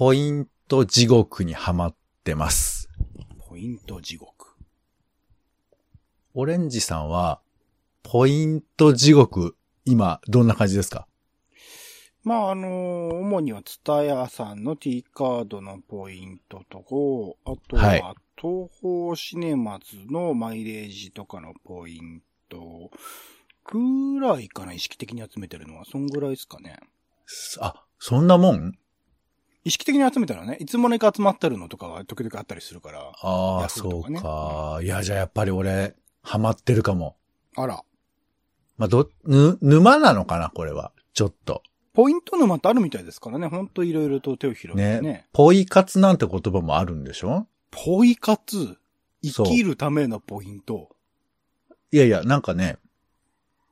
ポイント地獄にはまってます。ポイント地獄。オレンジさんは、ポイント地獄、今、どんな感じですか？まあ、あの主にはツタヤさんの T カードのポイントとこう、あとはいは、東方シネマズのマイレージとかのポイント、ぐらいかな、意識的に集めてるのは。そんぐらいですかね。あ、そんなもん？意識的に集めたらね、いつもねか集まってるのとかは時々あったりするから。ああ、そうとか。いや、じゃあやっぱり俺、ハマってるかも。あら。まあ、ど、ぬ、沼なのかなこれは。ちょっと。ポイント沼ってあるみたいですからね。ほんといろいろと手を広げてね。ね。ポイ活なんて言葉もあるんでしょ？ポイ活？生きるためのポイント。いやいや、なんかね、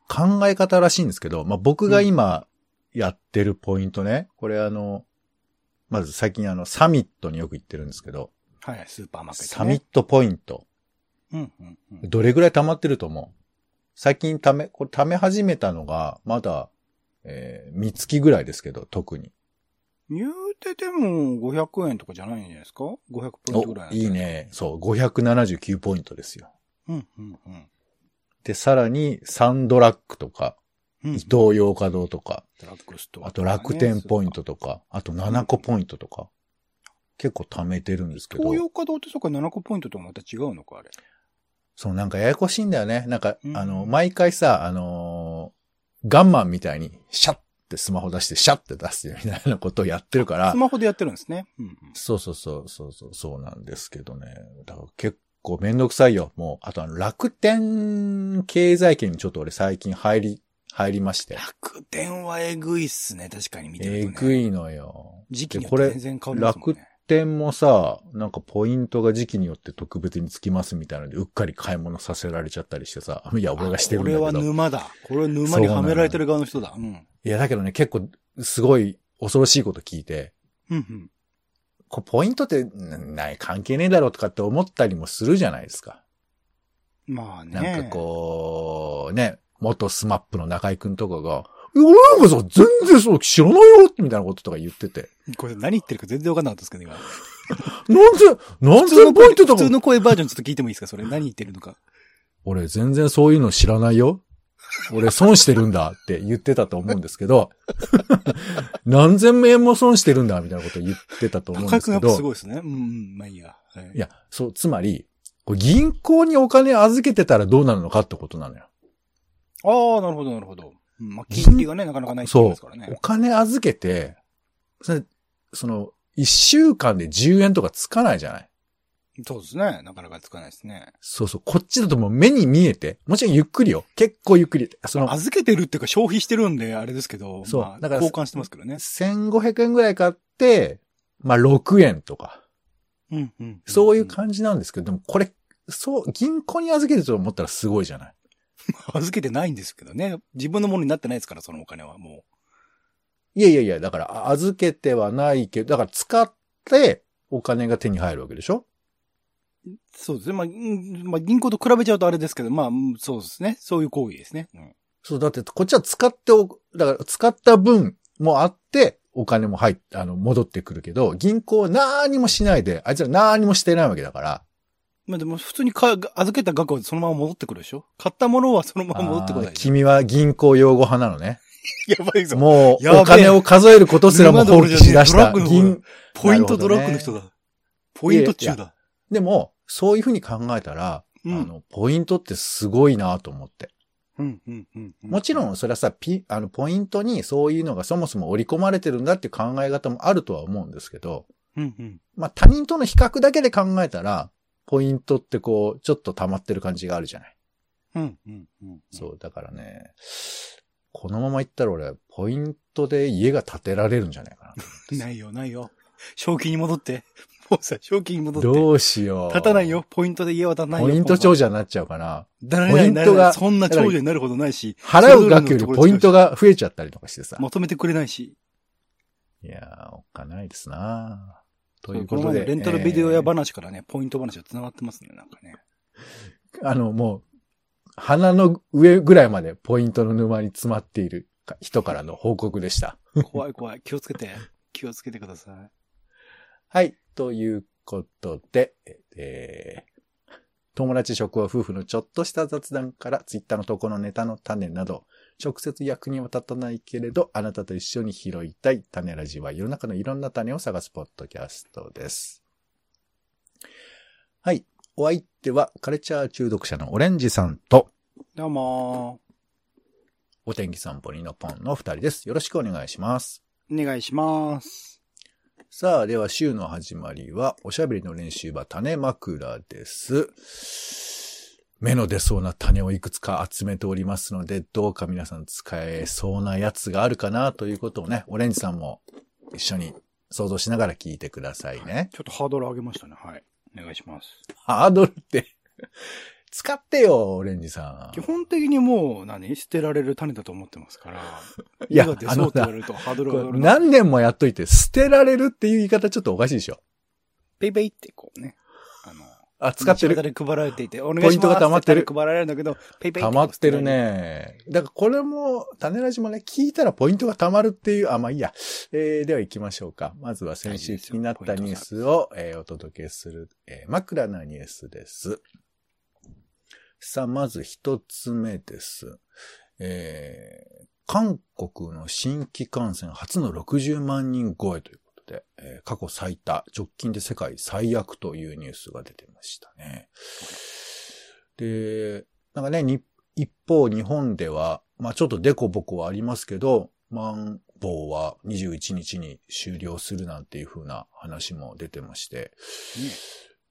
考え方らしいんですけど、まあ、僕が今やってるポイントね、これあの、まず最近あの、サミットによく行ってるんですけど、はい、スーパーマーケット、ね。サミットポイント、うん、うん、うん。どれぐらい溜まってると思う？最近貯め、これ貯め始めたのが、まだ、えー、三月ぐらいですけど、特に。言うてでも500円とかじゃないんじゃないですか ?500 ポイントぐらいおいい。ね。そう、579ポイントですよ。うん、うん、うん。で、さらに、サンドラッグとか、うん伊東洋華堂とか、あと楽天ポイントとか、あと7個ポイントとか、結構貯めてるんですけど東、洋華堂ってそっか7個ポイントとまた違うのかあれ。そうなんかややこしいんだよね。なんか、うんあの、毎回さ、あのーガンマンみたいに、シャッってスマホ出して、シャッって出すみたいなことをやってるからス、マホでやってるんですね。うん、うん。そうそうそう、そうそう、そうなんですけどね。だから結構めんどくさいよ。もう、あとあの、楽天経済圏にちょっと俺最近入り、入りまして。楽天はえぐいっすね。確かに見てるえと、ね。ぐいのよ。時期によって全然変わりますもんね。楽天もさ、なんかポイントが時期によって特別につきますみたいなので、うっかり買い物させられちゃったりしてさ、いや、俺がしてるんだけど。これは沼だ。これは沼にはめられてる側の人だ。うん。いや、だけどね、結構、すごい恐ろしいこと聞いて、うん、うん。こうポイントって、なない、関係ねえだろうとかって思ったりもするじゃないですか。まあね。なんかこう、ね、元スマップの中井くんとかが、俺なんかさ、全然そう知らないよみたいなこととか言ってて。これ何言ってるか全然わかんなかったですけど、今。なんぜ、なんぜ普通の声、ポイントとか普通の声バージョンちょっと聞いてもいいですか？それ何言ってるのか。俺全然そういうの知らないよ。俺損してるんだって言ってたと思うんですけど、何千円も損してるんだみたいなこと言ってたと思うんですけ高くやっぱすど、ごいですね。うんうん、まあいいや。はいいや、そう、つまり、銀行にお金預けてたらどうなるのかってことなのよ。ああ、なるほど、なるほど。うん、まあ、金利がね、なかなかないって言いそうますから。おね。金預けて、それ、その、一週間で10円とかつかないじゃない？そうですね。なかなかつかないですね。そうそう。こっちだともう目に見えて、もちろんゆっくりよ。結構ゆっくり。その、預けてるっていうか消費してるんで、あれですけど、そうまあ、だから交換してますけどね。1500円ぐらい買って、まあ6円とか。うん、うん。そういう感じなんですけど、でもこれ、そう、銀行に預けてると思ったらすごいじゃない？預けてないんですけどね。自分のものになってないですから、そのお金はもいやいやいや、だから、あ預けてはないけど、だから使ってお金が手に入るわけでしょ？う。そうですね。まあ、うんまあ、銀行と比べちゃうとあれですけど、まあ、うんそうですね。そういう行為ですね。うん。そう、だって、こっちは使っておく、だから使った分もあって、お金も入っあの、戻ってくるけど、銀行は何もしないで、あいつら何もしてないわけだから、まあでも、普通にか預けた額はそのまま戻ってくるでしょ？買ったものはそのまま戻ってこないあーでしょ。君は銀行用語派なのね。やばいぞ。もう、お金を数えることすらも放棄しだした銀、ポイントドラッグの人だ。ポイント中だ。でも、そういうふうに考えたら、うんあの、ポイントってすごいなと思って。うん、うん、うん。もちろん、それはさ、ピ、あの、ポイントにそういうのがそもそも織り込まれてるんだっていう考え方もあるとは思うんですけど、うん、うん。まあ、他人との比較だけで考えたら、ポイントってこう、ちょっと溜まってる感じがあるじゃない。うん、うん、うん。そう、だからね、このままいったら俺、ポイントで家が建てられるんじゃないか ないよ、ないよ。正気に戻って。もうさ、正気に戻な。って。どうしよう。立たない。よ。ポイントで家は立たないよ。ポイント長者。者になっちゃうかな。なポイントがそんな長者になるほどないし。払う額よりポイントが増えちゃったりとかしてさ。求めてくれないし。いやー、おっかないですなとそいううことで。レンタルビデオ屋えー話からね、ポイント話が繋がってますね、なんかね。あの、もう、鼻の上ぐらいまでポイントの沼に詰まっている人からの報告でした。怖い怖い。気をつけて。気をつけてください。はい。ということで、えー友達職は夫婦のちょっとした雑談から、ツイッターの投稿のネタの種など、直接役には立たないけれど、あなたと一緒に拾いたい種ラジは世の中のいろんな種を探すポッドキャストです。はい。お相手はカルチャー中毒者のオレンジさんと、どうもお天気散歩にのポンの二人です。よろしくお願いします。ー。お願いします。さあ、では週の始まりは、おしゃべりの練習場種枕です。目の出そうな種をいくつか集めておりますので、どうか皆さん使えそうなやつがあるかなということをね、オレンジさんも一緒に想像しながら聞いてくださいね。ちょっとハードル上げましたね。はい。お願いします。ハードルって、使ってよ、オレンジさ基本的にもう、何？捨てられる種だと思ってますから。いや出そうって言われるとハードル上がるな。何年もやっといて、捨てられるっていう言い方ちょっとおかしいでしょ。ペイペイってこうね。あ使ってる配られていて、お願いします。ポイントが溜まってる配られるんだけど、ペイペイ溜まってる。ね。だからこれも、種ラジもね、聞いたらポイントが溜まるっていう、あ、まあいいや。えー、では行きましょうか。まずは先週気になったニュースを、えーお届けする、えー枕なニュースです。さあ、まず一つ目です。えー、韓国の新規感染初の60万人超えというで、えー過去最多、直近で世界最悪というニュースが出てましたね。で、なんかね、に一方日本では、まあちょっとデコボコはありますけど、マンボウは21日に終了するなんていう風な話も出てまして、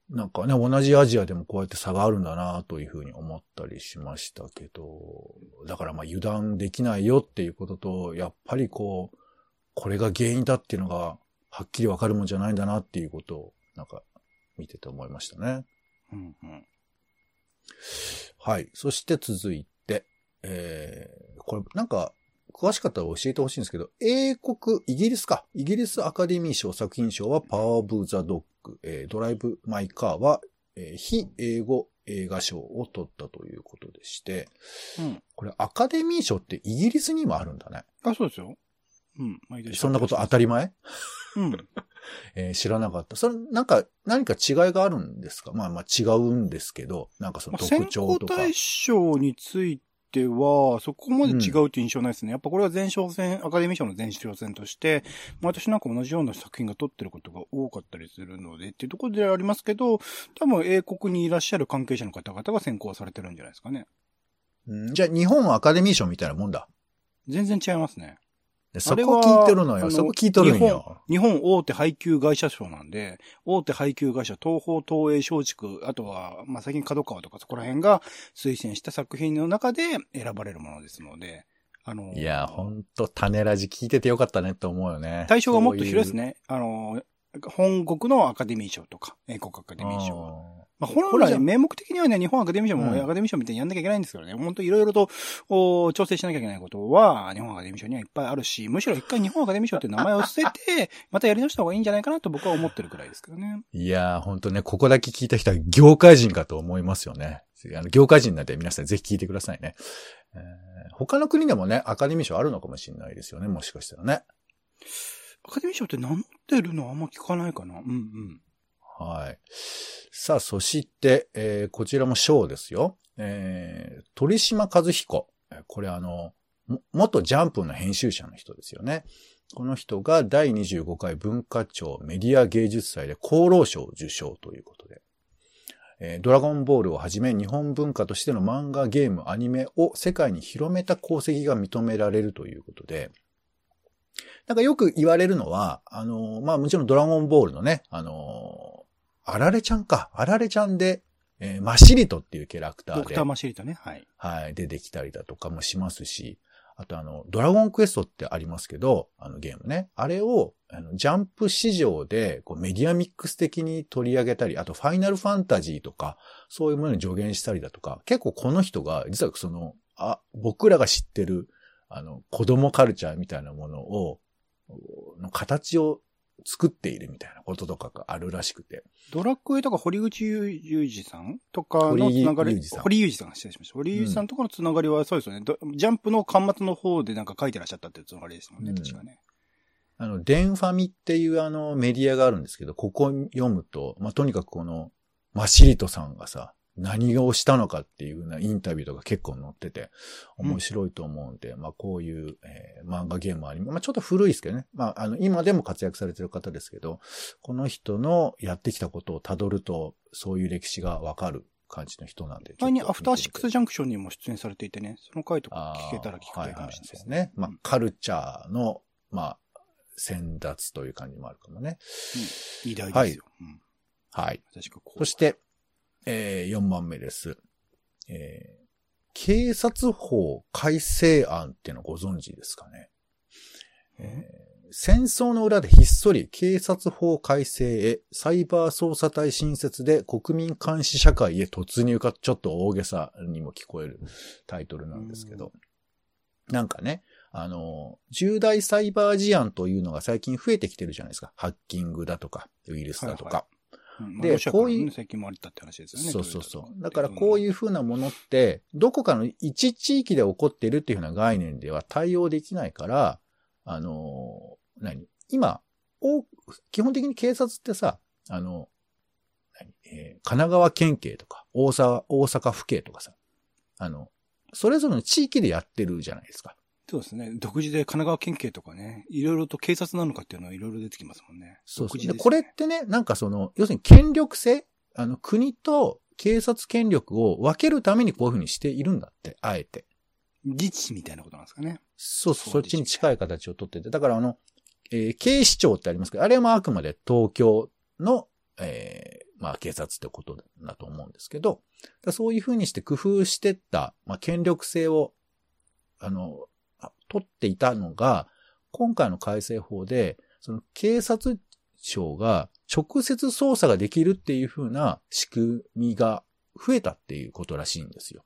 なんかね、同じアジアでもこうやって差があるんだなという風に思ったりしましたけど、だからまあ油断できないよっていうことと、やっぱりこう、これが原因だっていうのがはっきりわかるもんじゃないんだなっていうことを、なんか見てて思いましたね。うんうん。はい。そして続いて、えー、これなんか、詳しかったら教えてほしいんですけど、英国、イギリスか。イギリスアカデミー賞作品賞はパワーオブ・ザ・ドッグ、えードライブ・マイ・カーは、えー非英語映画賞を取ったということでして、うん。これアカデミー賞ってイギリスにもあるんだね。あ、そうですよ。うん。毎年そんなこと当たり前？うん。えー知らなかった。それ、なんか、何か違いがあるんですか？まあまあ違うんですけど、なんかその特徴とか。考対象については、そこまで違うって印象ないですね。やっぱこれは前哨戦、アカデミー賞の前哨戦として、毎年なんか同じような作品が撮ってることが多かったりするので、っていうところでありますけど、多分英国にいらっしゃる関係者の方々が選考されてるんじゃないですかね。うんじゃあ日本はアカデミー賞みたいなもんだ。全然違いますね。でそこ聞いてるのよ。そこ聞いとるん日本よ。日本大手配給会社賞なんで、大手配給会社、東方東映松竹、あとは、まあ、最近角川とかそこら辺が推薦した作品の中で選ばれるものですので、あの、いや、ほんと、種ラジ聞いててよかったねと思うよね。対象がもっと広いですね。ね。あの、本国のアカデミー賞とか、英国アカデミー賞。あまあ、本来、名目的にはね、日本アカデミー賞もうんアカデミー賞みたいにやんなきゃいけないんですけどね、本当いろいろと、お調整しなきゃいけないことは、日本アカデミー賞にはいっぱいあるし、むしろ一回日本アカデミー賞って名前を捨てて、またやり直した方がいいんじゃないかなと僕は思ってるくらいですけどね。ーいや、ほんとね、ここだけ聞いた人は業界人かと思いますよね。あの業界人なんで皆さんぜひ聞いてくださいね。えー他の国でもね、アカデミー賞あるのかもしれないですよね、もしかしたらね。アカデミー賞って名乗ってるの？はあんま聞かないかな。うんうん。はい。さあ、そして、えーこちらも賞ですよ。えー鳥島和彦。これあの、元ジャンプの編集者の人ですよね。この人が第25回文化庁メディア芸術祭で功労賞受賞ということで。えードラゴンボールをはじめ日本文化としての漫画、ゲーム、アニメを世界に広めた功績が認められるということで、なんかよく言われるのは、あのまあもちろんドラゴンボールのね、あのあられちゃんか。あられちゃんで、えーマシリトっていうキャラクターでドクター、マシリタね。はい。はい、出てきたりだとかもしますし、あとあの、ドラゴンクエストってありますけど、あのゲームね。あれを、あの、ジャンプ市場でこうメディアミックス的に取り上げたり、あとファイナルファンタジーとか、そういうものに助言したりだとか、結構この人が、実はその、あ、僕らが知ってる、あの、子供カルチャーみたいなものを、の形を作っているみたいなこととかがあるらしくて。ドラクエとか堀口裕二さんとかのつながり、堀裕二さん堀裕二さん、失礼しました。堀裕二さんとかのつながりはそうですよね。どジャンプの端末の方でなんか書いてらっしゃったっていうつながりですもんね、うん確かね。あの、デンファミっていうあのメディアがあるんですけど、ここ読むと、まあ、とにかくこの、マシリトさんがさ、何をしたのかっていうようなインタビューとか結構載ってて、面白いと思うんで、うん、まあこういう、えー、漫画ゲームありまあちょっと古いですけどね。まああの、今でも活躍されてる方ですけど、この人のやってきたことを辿ると、そういう歴史がわかる感じの人なんで。前にアフターシックスジャンクションにも出演されていてね、その回とか聞けたら聞くといいかもしれないですね。はいはい、まあ、カルチャーの、まあ、先達という感じもあるかもね。うん、偉大ですよ。はい。はい、確かこう。そして、えー、4番目です。えー、警察法改正案っていうのご存知ですかね？えー、戦争の裏でひっそり警察法改正へサイバー捜査隊新設で国民監視社会へ突入かちょっと大げさにも聞こえるタイトルなんですけど。なんかね、あの、重大サイバー事案というのが最近増えてきてるじゃないですか。ハッキングだとか、ウイルスだとか。はいはいで、こういう。もあったって話ですよね。そうそうそう。だからこういうふうなものって、どこかの一地域で起こっているっていうふうな概念では対応できないから、あの、何？今、基本的に警察ってさ、あの、何？えー、神奈川県警とか、大阪、大阪府警とかさ、あの、それぞれの地域でやってるじゃないですか。そうですね。独自で神奈川県警とかね、いろいろと警察なのかっていうのはいろいろ出てきますもんね。そうですね。これってね、なんかその、要するに権力性？あの、国と警察権力を分けるためにこういうふうにしているんだって、あえて。自治みたいなことなんですかね。そうそう、そっちに近い形をとってて。だからあの、えー、警視庁ってありますけど、あれはあくまで東京の、えー、まあ警察ってことだと思うんですけど、そういうふうにして工夫してった、まあ権力性を、あの、取っていたのが、今回の改正法で、その警察庁が直接捜査ができるっていう風な仕組みが増えたっていうことらしいんですよ。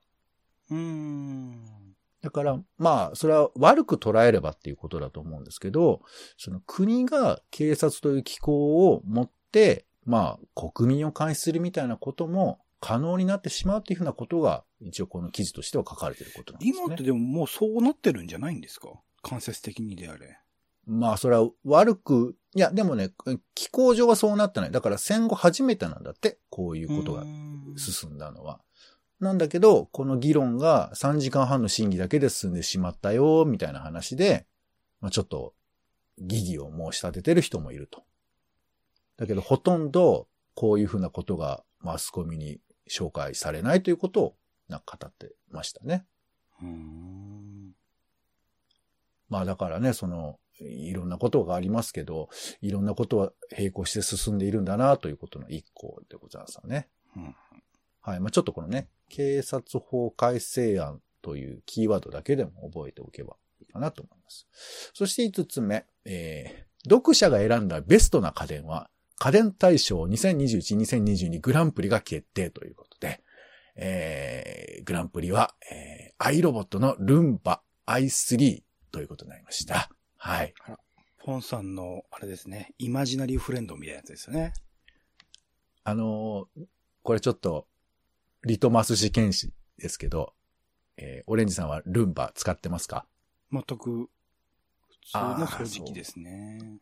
うーん。だから、まあ、それは悪く捉えればっていうことだと思うんですけど、その国が警察という機構を持って、まあ、国民を監視するみたいなことも可能になってしまうっていうふうなことが、一応この記事としては書かれてることなんですね。今ってでももうそうなってるんじゃないんですか？間接的にであれ。まあ、それは悪く、いや、でもね、気候上はそうなってない。だから戦後初めてなんだって、こういうことが進んだのは。なんだけど、この議論が3時間半の審議だけで進んでしまったよ、みたいな話で、まあ、ちょっと、疑義を申し立ててる人もいると。だけど、ほとんど、こういうふうなことがマスコミに紹介されないということを、な語ってましたね。まあだからね、その、いろんなことがありますけど、いろんなことは並行して進んでいるんだなということの一個でございますね。うん、はい。まあちょっとこのね、警察法改正案というキーワードだけでも覚えておけばいいかなと思います。そして五つ目、えー、読者が選んだベストな家電は、家電大賞2021-2022グランプリが決定ということで、えー、グランプリは、えー、アイロボットのルンバ i3 ということになりました。はい。ポンさんの、あれですね、イマジナリーフレンドみたいなやつですよね。あのー、これちょっと、リトマス試験紙ですけど、えー、オレンジさんはルンバ使ってますか？全く、普通の掃除機ですね。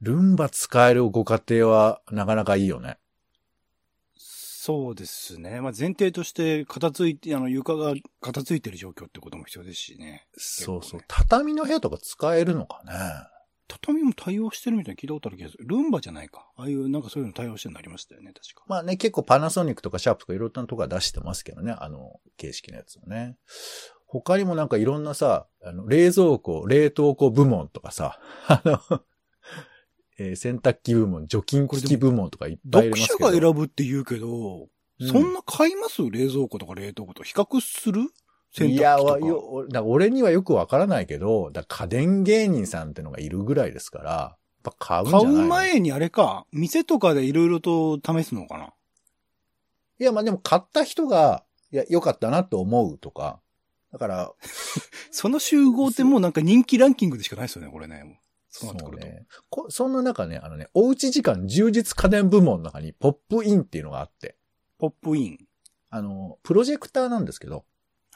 ルンバ使えるご家庭はなかなかいいよね。そうですね。まあ、前提として片付いて、あの床が片付いてる状況ってことも必要ですしね。そうそう。畳の部屋とか使えるのかね。畳も対応してるみたいな聞いたことある気がする。ルンバじゃないか。ああいう、なんかそういうの対応してるのありましたよね、確か。まあね、結構パナソニックとかシャープとかいろんなとこは出してますけどね、あの、形式のやつをね。他にもなんかいろんなさ、あの、冷蔵庫、冷凍庫部門とかさ、あの、えー、洗濯機部門、除菌機部門とかいっぱいありますけど。読者が選ぶって言うけど、うん、そんな買います？冷蔵庫とか冷凍庫と比較する？洗濯機とか。いや、俺にはよくわからないけど、だ家電芸人さんってのがいるぐらいですから、やっぱ買うんじゃない買う前にあれか、店とかでいろいろと試すのかな？いや、まあでも買った人が、いや、良かったなと思うとか、だから。その集合ってもうなんか人気ランキングでしかないですよね、これね。そうなってくると。ね、その中ね、あのね、おうち時間充実家電部門の中にポップインっていうのがあって。ポップインあの、プロジェクターなんですけど、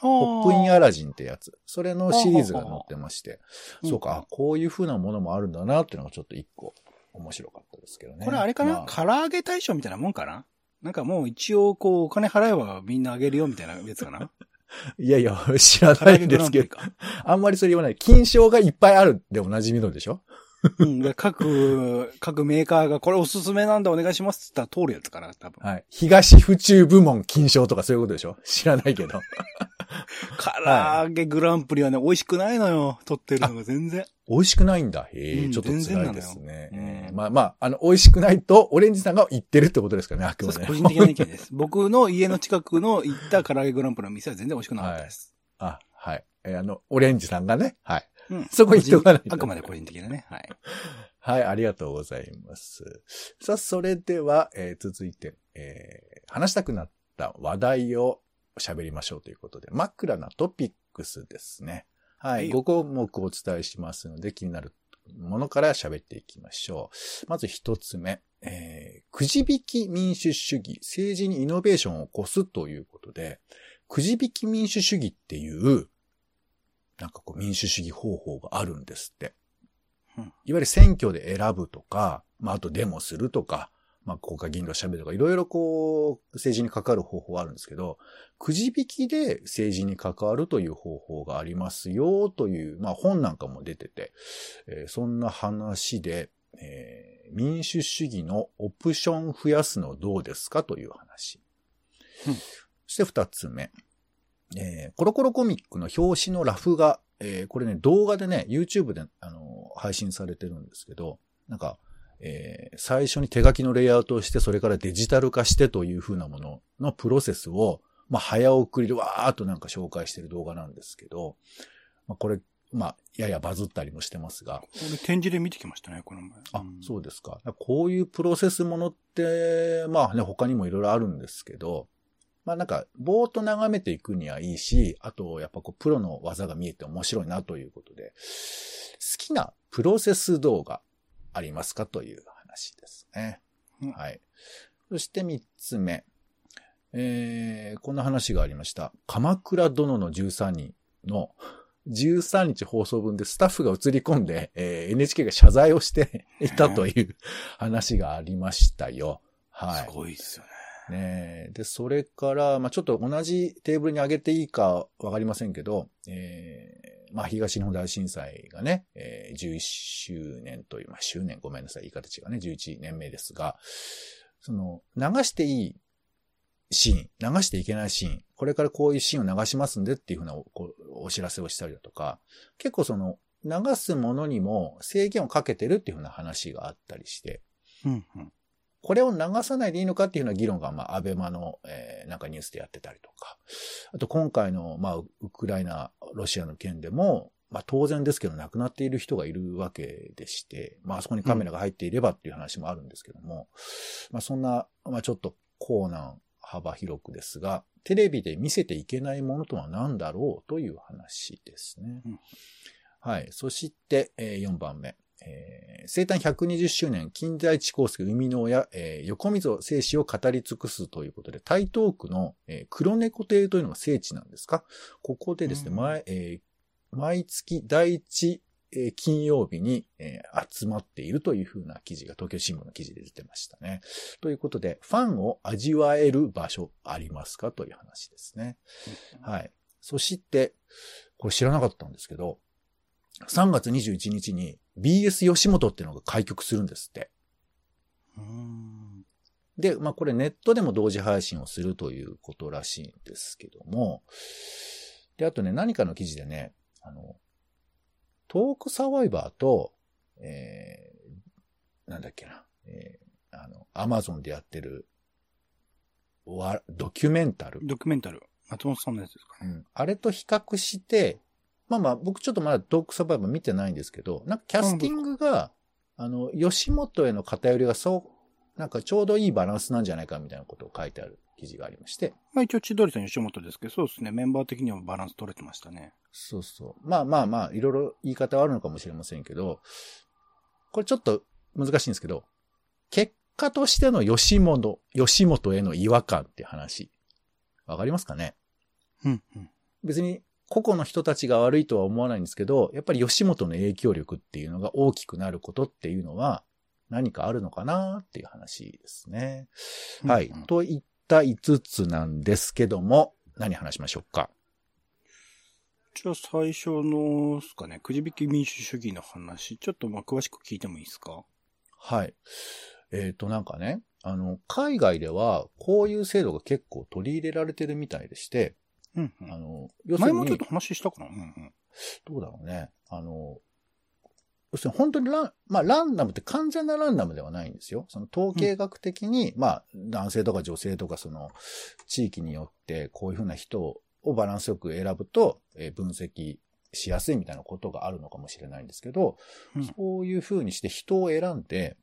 ポップインアラジンってやつ。それのシリーズが載ってまして。そうか、あこういう風なものもあるんだなっていうのがちょっと一個面白かったですけどね。これあれかな、ま唐揚げ大賞みたいなもんかな？なんかもう一応こうお金払えばみんなあげるよみたいなやつかな？いやいや、知らないんですけど、か。あんまりそれ言わない。金賞がいっぱいあるでおなじみのでしょ？うん。で各、各メーカーがこれおすすめなんだお願いしますって言ったら通るやつかな多分。はい。東府中部門金賞とかそういうことでしょ？知らないけど。唐揚げグランプリはね、美味しくないのよ。取ってるのが全然。美味しくないんだ。へえ、うんちょっと辛いですね。まあまあ、あの、美味しくないと、オレンジさんが言ってるってことですかね、あくまで。個人的な意見です。僕の家の近くの行った唐揚げグランプリの店は全然美味しくなかったです。あ、はい。えーあの、オレンジさんがね、はい。うん。そこ言っとかないとあくまで個人的なね。はい。はい、ありがとうございます。さあ、それでは、えー続いて、えー話したくなった話題を喋りましょうということで、枕なトピックスですね。ははいい、5項目お伝えしますので、気になるものから喋っていきましょう。まず一つ目、えーくじ引き民主主義、政治にイノベーションを起こすということで、くじ引き民主主義っていう、なんかこう民主主義方法があるんですって。うんいわゆる選挙で選ぶとか、まあ、あとデモするとか、まあ、国会議員と喋るとか、いろいろこう、政治に関わる方法はあるんですけど、くじ引きで政治に関わるという方法がありますよ、という、まあ、本なんかも出てて、えーそんな話で、えー民主主義のオプション増やすのどうですかという話。うんそして二つ目。えーコロコロコミックの表紙のラフが、えーこれね、動画でね、YouTube で、あの配信されてるんですけど、なんか、えー最初に手書きのレイアウトをして、それからデジタル化してという風なもののプロセスを、まあ、早送りでわーっとなんか紹介してる動画なんですけど、まあ、これ、まあ、ややバズったりもしてますが、これ展示で見てきましたね、この前。あ、そうですか。こういうプロセスものって、まあね、他にもいろいろあるんですけど、まあなんか、ぼーっと眺めていくにはいいし、あと、やっぱこう、プロの技が見えて面白いなということで、好きなプロセス動画ありますかという話ですね。うんはい。そして三つ目。えー、こんな話がありました。鎌倉殿の13人の13日放送分でスタッフが映り込んで、えー NHK が謝罪をしていたという話がありましたよ。はい。すごいっすよね。ねえで、それから、まあ、ちょっと同じテーブルに上げていいかわかりませんけど、えーまあ、東日本大震災がね、えー11周年という、まあ、周年ごめんなさい、言い方違うね、11年目ですが、その、流していいシーン、流していけないシーン、これからこういうシーンを流しますんでっていうふうなおお知らせをしたりだとか、結構その、流すものにも制限をかけてるっていうふうな話があったりして、うんうん。これを流さないでいいのかっていうような議論が、まあ、アベマの、えーなんかニュースでやってたりとか。あと、今回の、まあ、ウクライナ、ロシアの件でも、まあ、当然ですけど、亡くなっている人がいるわけでして、まあ、あそこにカメラが入っていればっていう話もあるんですけども、まあ、そんな、まあ、ちょっと、高難幅広くですが、テレビで見せていけないものとは何だろうという話ですね。うんはい。そして、え4番目。えー生誕120周年、近代地高介生みの親、えー横溝正史を語り尽くすということで、台東区の、えー黒猫亭というのが聖地なんですか？ここでですね、うん前、えー毎月第一、えー金曜日に、えー集まっているというふうな記事が東京新聞の記事で出てましたね。ということで、ファンを味わえる場所ありますか？という話ですね。はい。そして、これ知らなかったんですけど、3月21日に BS 吉本っていうのが開局するんですって。うん。で、まあこれネットでも同時配信をするということらしいんですけども、で、あとね、何かの記事でね、あの、トークサバイバーと、えー、なんだっけな、えー、あの、アマゾンでやってる、わ、ドキュメンタル。ドキュメンタル。松本さんのやつですかね。うん。あれと比較して、まあまあ、僕ちょっとまだトークサバイバー見てないんですけど、なんかキャスティングが、あの、吉本への偏りがそう、なんかちょうどいいバランスなんじゃないかみたいなことを書いてある記事がありまして、まあ一応千鳥さん吉本ですけど、そうですね。メンバー的にはバランス取れてましたね。そうそう。まあまあまあ、いろいろ言い方はあるのかもしれませんけど、これちょっと難しいんですけど、結果としての吉本、吉本への違和感って話、わかりますかね？うんうん。別に個々の人たちが悪いとは思わないんですけど、やっぱり吉本の影響力っていうのが大きくなることっていうのは何かあるのかなっていう話ですね。はい。といった5つなんですけども、何話しましょうか？じゃあ最初の、ですかね、くじ引き民主主義の話、ちょっとまあ詳しく聞いてもいいですか？はい。えっ、と、なんかね、あの、海外ではこういう制度が結構取り入れられてるみたいでして、うんうんあの、前もちょっと、話したかな？うんうん。どうだろうね。あの、要するに本当にラン、まあランダムって完全なランダムではないんですよ。その統計学的に、まあ男性とか女性とかその地域によってこういうふうな人をバランスよく選ぶと、えー分析しやすいみたいなことがあるのかもしれないんですけど、うんそういうふうにして人を選んで、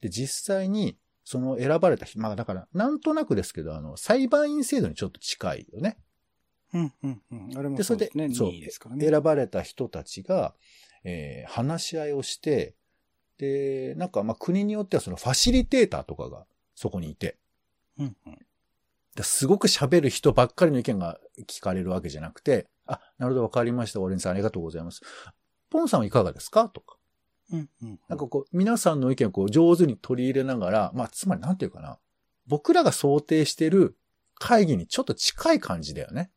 で、実際にその選ばれた人、まあだからなんとなくですけど、あの、裁判員制度にちょっと近いよね。うんうんうん。あれもでそうですね。それで2位ですからね。選ばれた人たちが、えー話し合いをして、で、なんかまあ国によってはそのファシリテーターとかがそこにいて、うんうん。ですごく喋る人ばっかりの意見が聞かれるわけじゃなくて、あ、なるほどわかりました。オレンジさんありがとうございます。ポンさんはいかがですか？とか。うんうん。なんかこう、皆さんの意見をこう上手に取り入れながら、まあつまりなんていうかな。僕らが想定してる会議にちょっと近い感じだよね。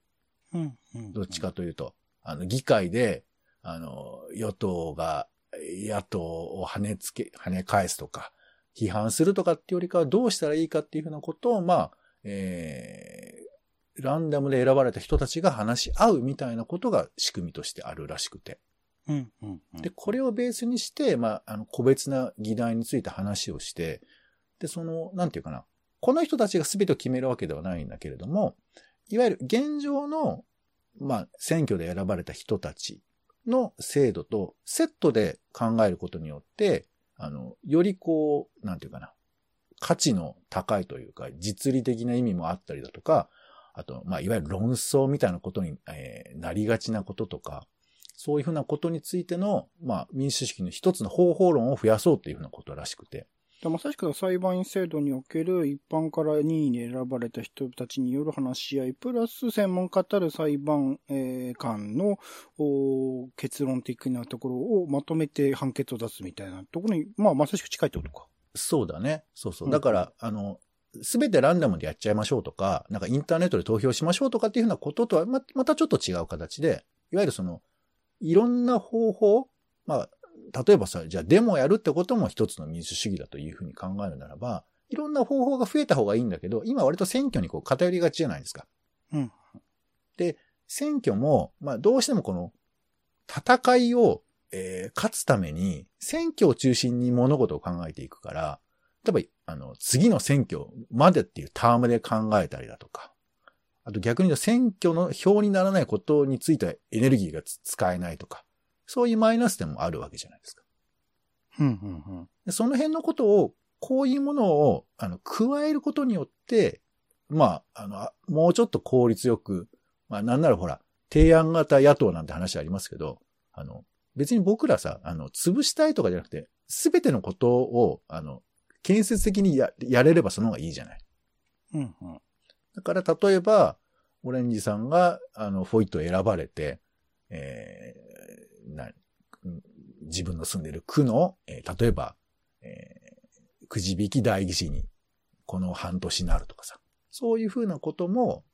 どっちかというと、あの、議会で、あの、与党が野党を跳ねつけ、跳ね返すとか、批判するとかっていうよりかはどうしたらいいかっていうふうなことを、まあ、えー、ランダムで選ばれた人たちが話し合うみたいなことが仕組みとしてあるらしくて。うん。うん。うん。で、これをベースにして、まあ、あの、個別な議題について話をして、で、その、なんていうかな、この人たちが全てを決めるわけではないんだけれども、いわゆる現状の、まあ、選挙で選ばれた人たちの制度とセットで考えることによって、あの、よりこう、なんていうかな、価値の高いというか、実利的な意味もあったりだとか、あと、まあ、いわゆる論争みたいなことに、えーなりがちなこととか、そういうふうなことについての、まあ、民主主義の一つの方法論を増やそうというふうなことらしくて。でまさしく裁判員制度における一般から任意に選ばれた人たちによる話し合い、プラス専門家たる裁判、えー官のお結論的なところをまとめて判決を出すみたいなところに、まあまさしく近いってことか。そうだね。そうそうう。んだから、あの、すべてランダムでやっちゃいましょうとか、なんかインターネットで投票しましょうとかっていうふうなこととはま、またちょっと違う形で、いわゆるその、いろんな方法、まあ、例えばさ、じゃあデモをやるってことも一つの民主主義だというふうに考えるならば、いろんな方法が増えた方がいいんだけど、今割と選挙にこう偏りがちじゃないですか。うん。選挙も、まあどうしてもこの戦いを、えー勝つために選挙を中心に物事を考えていくから、例えば、あの、次の選挙までっていうタームで考えたりだとか、あと逆に言うと選挙の票にならないことについてはエネルギーがつ使えないとか、そういうマイナス点もあるわけじゃないですか。うん、うん、でその辺のことを、こういうものを、あの、加えることによって、まあ、あの、あもうちょっと効率よく、まあ、なんならほら、提案型野党なんて話ありますけど、あの、別に僕らさ、あの、潰したいとかじゃなくて、すべてのことを、あの、建設的にや、やれればその方がいいじゃない。うん。うん、だから、例えば、オレンジさんが、あの、フォイットを選ばれて、え自分の住んでる区の、えー例えば、えーくじ引き代議士に、この半年なるとかさ、そういうふうなことも、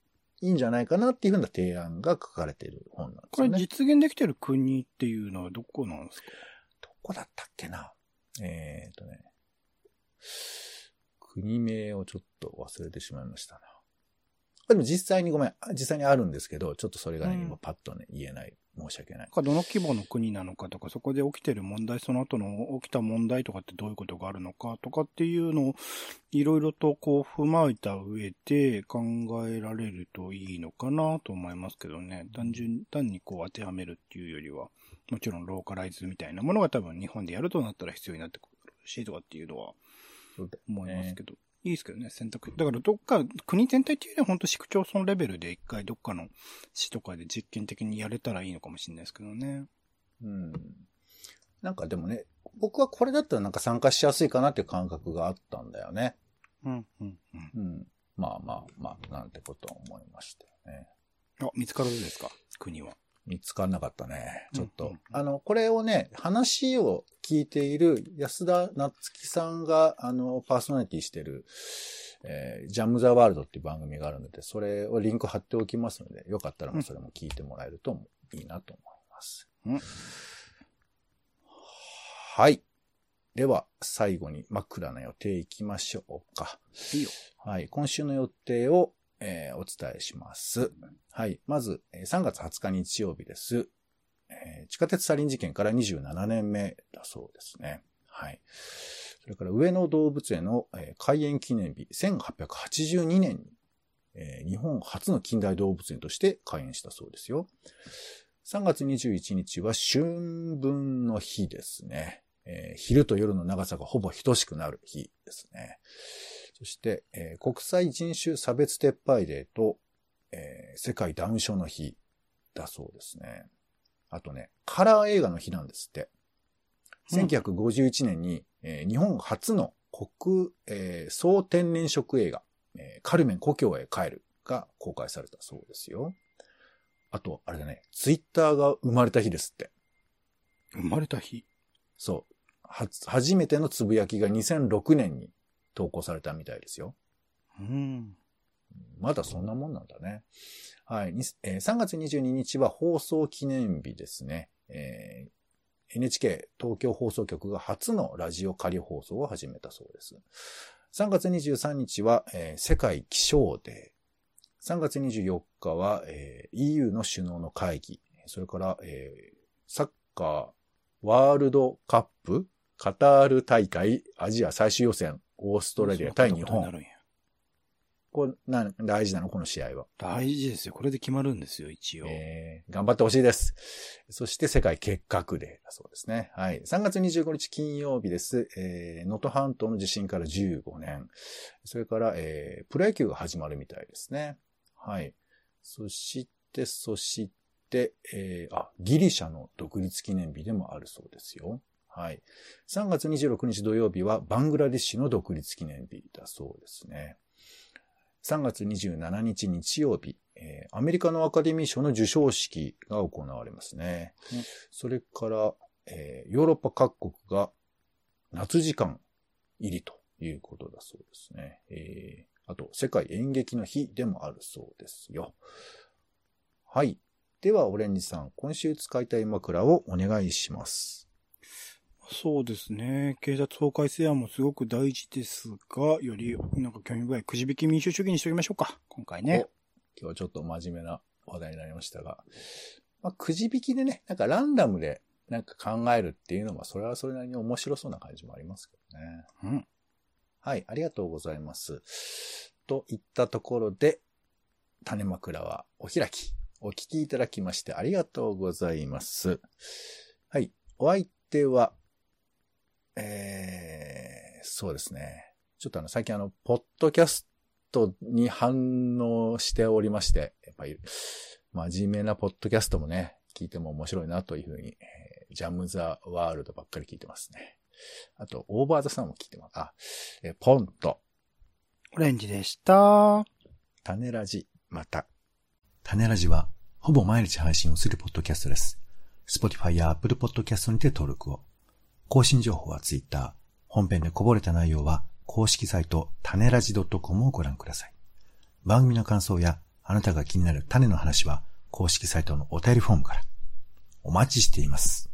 いいんじゃないかなっていうふうな提案が書かれている本なんですこれ。実現できてる国っていうのはどこなんですか？どこだったっけな？えっ、とね、国名をちょっと忘れてしまいましたな。でも実際にごめん、あ実際にあるんですけど、ちょっとそれがね、うん今パッとね、言えない。申し訳ない。どの規模の国なのかとか、そこで起きてる問題、その後の起きた問題とかってどういうことがあるのかとかっていうのを、いろいろとこう踏まえた上で考えられるといいのかなと思いますけどね。単純、単にこう当てはめるっていうよりは、もちろんローカライズみたいなものが多分日本でやるとなったら必要になってくるし、とかっていうのは思いますけど。いいですけどね、選択。だからどっか、国全体っていうよりは本当市区町村レベルで一回どっかの市とかで実験的にやれたらいいのかもしれないですけどね。うん。なんかでもね、僕はこれだったらなんか参加しやすいかなっていう感覚があったんだよね。うん、うん、うん。うん。まあまあまあ、なんてことを思いましたよね。あ、見つからずですか？国は。見つからなかったね。ちょっと。うんうんあの、これをね、話を聞いている安田夏樹さんが、あの、パーソナリティしてる、えージャム・ザ・ワールドっていう番組があるので、それをリンク貼っておきますので、よかったらそれも聞いてもらえるといいなと思います。うんはい。では、最後に枕の予定いきましょうか。いいよ。はい。今週の予定を、えーお伝えします。はい。まず、3月20日日曜日です。えー地下鉄サリン事件から27年目だそうですね。はい。それから上野動物園の、えー開園記念日、1882年に、えー日本初の近代動物園として開園したそうですよ。3月21日は春分の日ですね。えー昼と夜の長さがほぼ等しくなる日ですね。そして、えー国際人種差別撤廃デーと、えー世界ダウン症の日だそうですね。あとね、カラー映画の日なんですって。うん1951年に、えー日本初の国、えー総天然色映画、えーカルメン故郷へ帰るが公開されたそうですよ。あと、あれだね、ツイッターが生まれた日ですって。生まれた日？そう。は、初めてのつぶやきが2006年に投稿されたみたいですよ。うん。まだそんなもんなんだね。はい。にえー3月22日は放送記念日ですね。えー NHK 東京放送局が初のラジオ仮放送を始めたそうです。3月23日は、えー世界気象デー。3月24日は、えー EU の首脳の会議。それから、えーサッカーワールドカップカタール大会アジア最終予選オーストラリア対日本これ、な、大事なのこの試合は。大事ですよ。これで決まるんですよ、一応。えー頑張ってほしいです。そして世界結核デーだそうですね。はい。3月25日金曜日です。えー、能登半島の地震から15年。それから、えー、プロ野球が始まるみたいですね。はい。そして、そして、えー、あ、ギリシャの独立記念日でもあるそうですよ。はい。3月26日土曜日はバングラデシュの独立記念日だそうですね。3月27日日曜日、えーアメリカのアカデミー賞の授賞式が行われますね。うんそれから、えーヨーロッパ各国が夏時間入りということだそうですね。えーあと、世界演劇の日でもあるそうですよ。はい。では、オレンジさん、今週使いたい枕をお願いします。そうですね。警察法改正案もすごく大事ですが、よりなんか興味深いくじ引き民主主義にしておきましょうか。今回ね。お今日はちょっと真面目な話題になりましたが、まあ、くじ引きでね、なんかランダムでなんか考えるっていうのは、それはそれなりに面白そうな感じもありますけどね。うん。はい、ありがとうございます。といったところで、種枕はお開き。お聞きいただきましてありがとうございます。はい、お相手は、えー、そうですね。ちょっとあの、最近あの、ポッドキャストに反応しておりまして、やっぱり、真面目なポッドキャストもね、聞いても面白いなというふうに、えージャム・ザ・ワールドばっかり聞いてますね。あと、オーバーザさんも聞いてます。あ、えーポンと、オレンジでした。種ラジ、また。種ラジは、ほぼ毎日配信をするポッドキャストです。Spotify や Apple Podcast にて登録を。更新情報は Twitter。本編でこぼれた内容は、公式サイト、種ラジ .com をご覧ください。番組の感想や、あなたが気になる種の話は、公式サイトのお便りフォームから。お待ちしています。